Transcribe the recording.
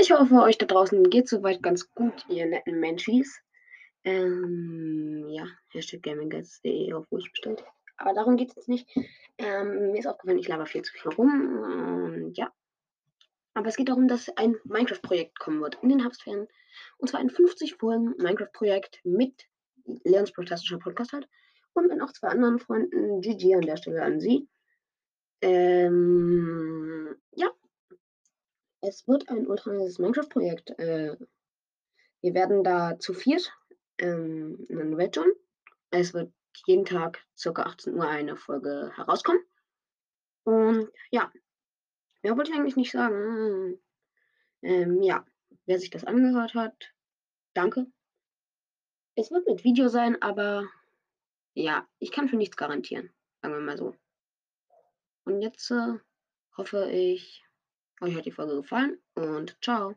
Ich hoffe, euch da draußen geht soweit ganz gut, ihr netten Menschies. Ähm, ja, Hashtag GamingGuides.de auf ruhig bestellt. Aber darum geht es jetzt nicht. Ähm, mir ist aufgefallen, ich laber viel zu viel rum. Und ja. Aber es geht darum, dass ein Minecraft-Projekt kommen wird in den Herbstferien. Und zwar ein 50 Folgen Minecraft-Projekt mit Leons Protestischer Podcast halt. Und mit noch zwei anderen Freunden. GG an der Stelle an sie. Ähm. Es wird ein ultranes Minecraft-Projekt. Äh, wir werden da zu viert ähm, einen Red Zone. Es wird jeden Tag circa 18 Uhr eine Folge herauskommen. Und ja, mehr wollte ich eigentlich nicht sagen. Ähm, ja, wer sich das angehört hat, danke. Es wird mit Video sein, aber ja, ich kann für nichts garantieren. Sagen wir mal so. Und jetzt äh, hoffe ich, euch hat die Folge gefallen und ciao.